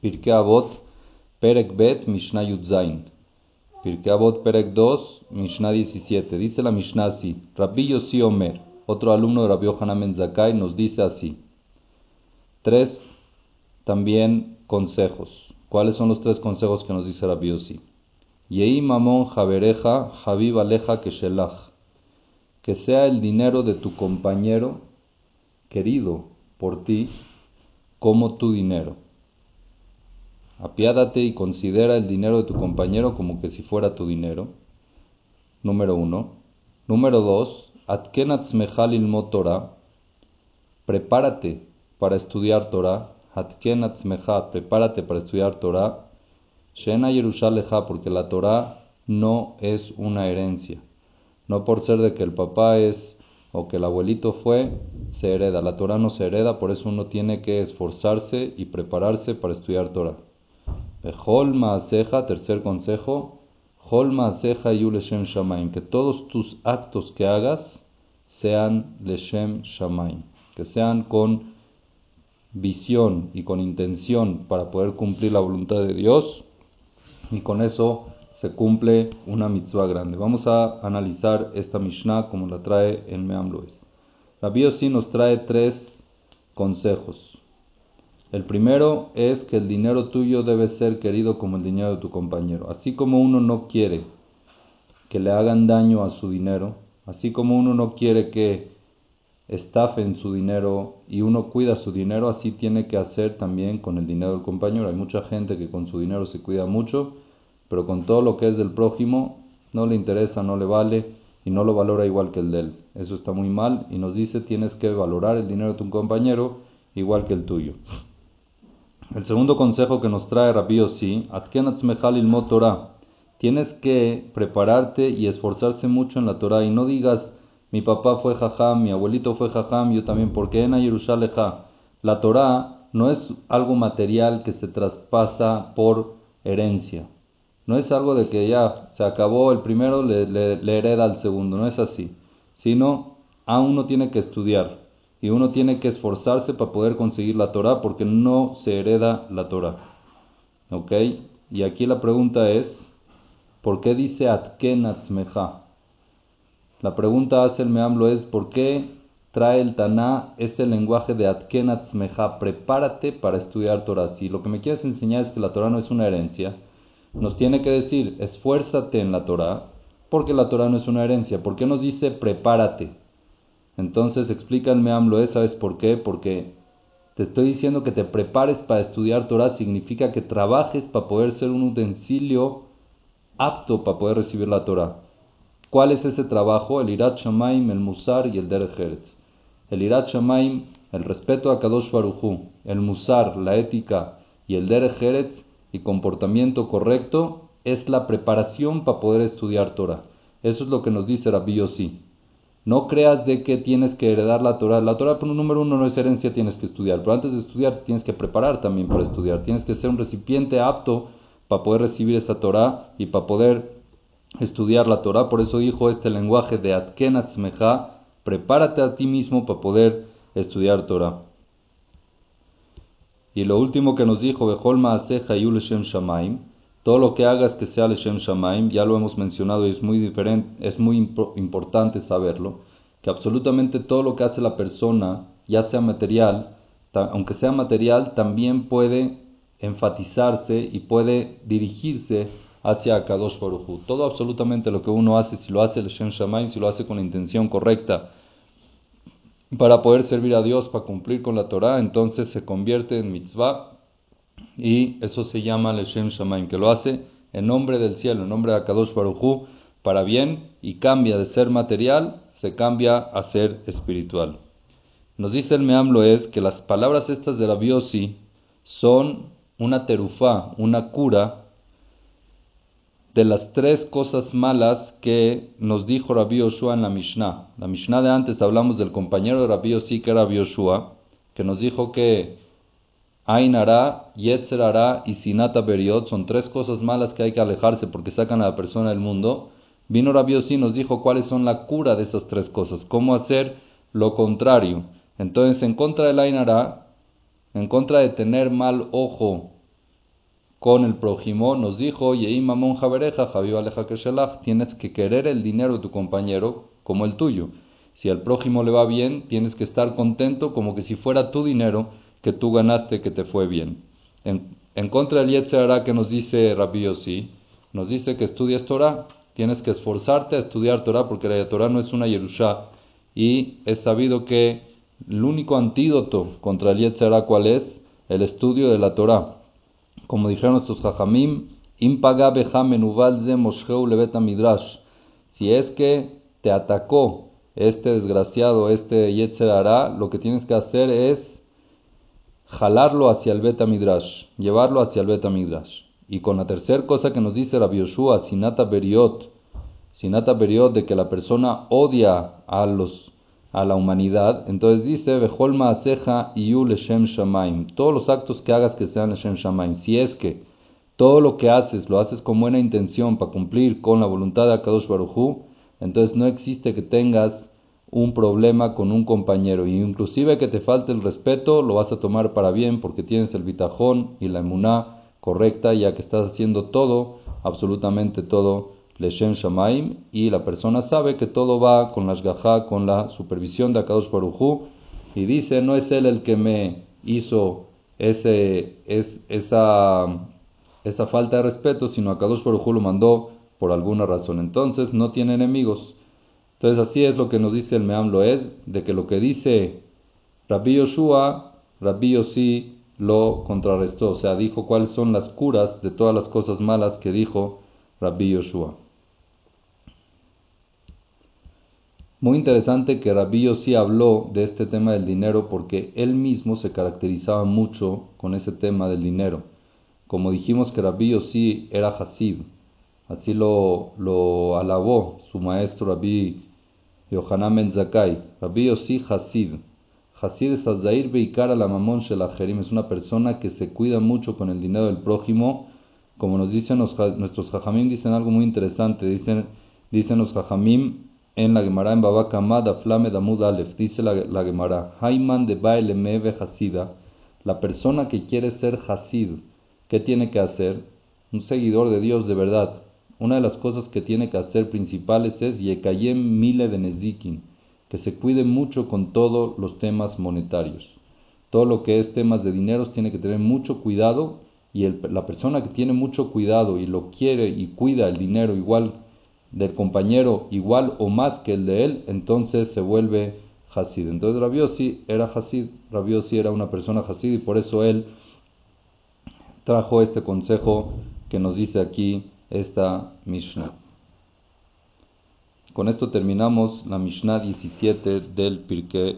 Pirkei Avot, Perek Bet, Mishnah Yudzain. Pirkei Avot, Perek 2, Mishnah 17. Dice la Mishnah así. Rabbi Yossi Omer, otro alumno de Rabbi Yohanan Zakai, nos dice así. Tres también consejos. ¿Cuáles son los tres consejos que nos dice Rabbi Yossi? Yei mamon javereja, javib aleja keshelach. Que sea el dinero de tu compañero querido por ti como tu dinero. Apiádate y considera el dinero de tu compañero como que si fuera tu dinero. Número uno. Número dos. Atkenatzmechal Torah. Prepárate para estudiar Torah. Atkenatzmechal, prepárate para estudiar Torah. Shena Yerushaleja, porque la Torah no es una herencia. No por ser de que el papá es o que el abuelito fue, se hereda. La Torah no se hereda, por eso uno tiene que esforzarse y prepararse para estudiar Torah. Bejol Maaseja, tercer consejo, Hol Maaseja y Leshem Shamaim, que todos tus actos que hagas sean Leshem Shamaim, que sean con visión y con intención para poder cumplir la voluntad de Dios, y con eso se cumple una mitzvah grande. Vamos a analizar esta Mishnah como la trae en Meam Lois. Rabbi Yossi nos trae tres consejos. El primero es que el dinero tuyo debe ser querido como el dinero de tu compañero. Así como uno no quiere que le hagan daño a su dinero, así como uno no quiere que estafen su dinero y uno cuida su dinero, así tiene que hacer también con el dinero del compañero. Hay mucha gente que con su dinero se cuida mucho pero con todo lo que es del prójimo no le interesa, no le vale y no lo valora igual que el de él. Eso está muy mal y nos dice tienes que valorar el dinero de tu compañero igual que el tuyo. El segundo consejo que nos trae Rabbi Yossi, Torah. Tienes que prepararte y esforzarse mucho en la Torah y no digas mi papá fue jajam, mi abuelito fue jajam, yo también, porque en Yerushalayim la Torah no es algo material que se traspasa por herencia. No es algo de que ya se acabó el primero, le, hereda al segundo, no es así. Sino a uno tiene que estudiar y uno tiene que esforzarse para poder conseguir la Torah porque no se hereda la Torah. ¿Ok? Y aquí la pregunta es, ¿por qué dice Atkenatzmeja? La pregunta hace el Meamlo es, ¿por qué trae el Taná este lenguaje de Atkenatzmeja? Prepárate para estudiar Torah. Si lo que me quieres enseñar es que la Torah no es una herencia, nos tiene que decir, esfuérzate en la Torah, porque la Torah no es una herencia. ¿Por qué nos dice prepárate? Entonces explícanme, AMLO, ¿sabes por qué? Porque te estoy diciendo que te prepares para estudiar Torah, significa que trabajes para poder ser un utensilio apto para poder recibir la Torah. ¿Cuál es ese trabajo? El Irat Shamaim, el Musar y el Derech El Irat Shamaim, el respeto a Kadosh Baruchu, el Musar, la ética y el Derech y comportamiento correcto es la preparación para poder estudiar Torah. Eso es lo que nos dice Rabbi Yossi. No creas de que tienes que heredar la Torah. La Torah, por un número uno, no es herencia, tienes que estudiar. Pero antes de estudiar, tienes que preparar también para estudiar. Tienes que ser un recipiente apto para poder recibir esa Torah y para poder estudiar la Torah. Por eso dijo este lenguaje de Atkenatzmeja, prepárate a ti mismo para poder estudiar Torah. Y lo último que nos dijo, Shamaim, todo lo que hagas que sea Leshem Shamaim, ya lo hemos mencionado y es muy diferente, es muy importante saberlo, que absolutamente todo lo que hace la persona, ya sea material, aunque sea material, también puede enfatizarse y puede dirigirse hacia Kadosh Baruj Todo absolutamente lo que uno hace, si lo hace Leshem Shamaim, si lo hace con la intención correcta, para poder servir a Dios, para cumplir con la Torah, entonces se convierte en mitzvah y eso se llama Leshem Shamaim, que lo hace en nombre del cielo, en nombre de Akadosh Baruchu, para bien y cambia de ser material, se cambia a ser espiritual. Nos dice el Meamlo es que las palabras estas de la Biosi son una terufá, una cura de las tres cosas malas que nos dijo Rabbi Yoshua en la Mishnah. La Mishnah de antes hablamos del compañero de Rabbi Yossi, que era Rabbi que nos dijo que Ainara, Yetzerara y Sinata Beriot son tres cosas malas que hay que alejarse porque sacan a la persona del mundo. Vino Rabbi Yossi y nos dijo cuáles son la cura de esas tres cosas, cómo hacer lo contrario. Entonces, en contra del Ainara, en contra de tener mal ojo con el prójimo, nos dijo, Yeimamon Jabereja, Aleja Keshelach, tienes que querer el dinero de tu compañero como el tuyo. Si al prójimo le va bien, tienes que estar contento como que si fuera tu dinero que tú ganaste, que te fue bien. En, contra del Yetzerara que nos dice Rabbi Yossi, nos dice que estudies Torah, tienes que esforzarte a estudiar Torah porque la Torah no es una Yerusha y es sabido que el único antídoto contra el Yetzerara cuál es el estudio de la Torah. Como dijeron nuestros Jajamim, midrash. Si es que te atacó este desgraciado, este Yetzerara, lo que tienes que hacer es jalarlo hacia el Beta Midrash, llevarlo hacia el Beta Midrash. Y con la tercera cosa que nos dice Rabbi Yoshua, Sinata Beriot, Sinata Beriot, de que la persona odia a los a la humanidad, entonces dice, Beholma Aseja Iyu Leshem Shamaim, todos los actos que hagas que sean Leshem Shamaim, si es que todo lo que haces lo haces con buena intención para cumplir con la voluntad de Akadosh Baruchu, entonces no existe que tengas un problema con un compañero. Y inclusive que te falte el respeto lo vas a tomar para bien porque tienes el bitajón y la emuná correcta ya que estás haciendo todo, absolutamente todo Leshem Shamaim y la persona sabe que todo va con la shgaha, con la supervisión de Akadosh Barujú y dice no es él el que me hizo ese, es, esa, esa falta de respeto sino Akadosh Barujú lo mandó por alguna razón entonces no tiene enemigos entonces así es lo que nos dice el Meam Loed, de que lo que dice Rabbi Yoshua, Rabbi Yossi lo contrarrestó, o sea, dijo cuáles son las curas de todas las cosas malas que dijo Rabbi Yoshua. Muy interesante que Rabbi Yossi habló de este tema del dinero porque él mismo se caracterizaba mucho con ese tema del dinero. Como dijimos que Rabbi Yossi era Hasid, así lo, lo alabó su maestro Rabbi Yohanan Ben Zakai, Rabbi Hasid. Hasid es Azair Beikar la Mamon Shelacherim, es una persona que se cuida mucho con el dinero del prójimo. Como nos dicen nuestros Jajamim, dicen algo muy interesante. Dicen, dicen los Jajamim en la Gemara en Baba Kamad Aflame Damud Alef, dice la, la Gemara, de Baile Meve Hasida, la persona que quiere ser Hasid, ¿qué tiene que hacer? Un seguidor de Dios de verdad, una de las cosas que tiene que hacer principales es Yekayem Mile de Nezikin, que se cuide mucho con todos los temas monetarios. Todo lo que es temas de dinero tiene que tener mucho cuidado y la persona que tiene mucho cuidado y lo quiere y cuida el dinero igual del compañero, igual o más que el de él, entonces se vuelve Hasid. Entonces Rabiosi era Hasid, Rabiosi era una persona Hasid y por eso él trajo este consejo que nos dice aquí esta Mishnah. Con esto terminamos la Mishnah 17 del Pirkei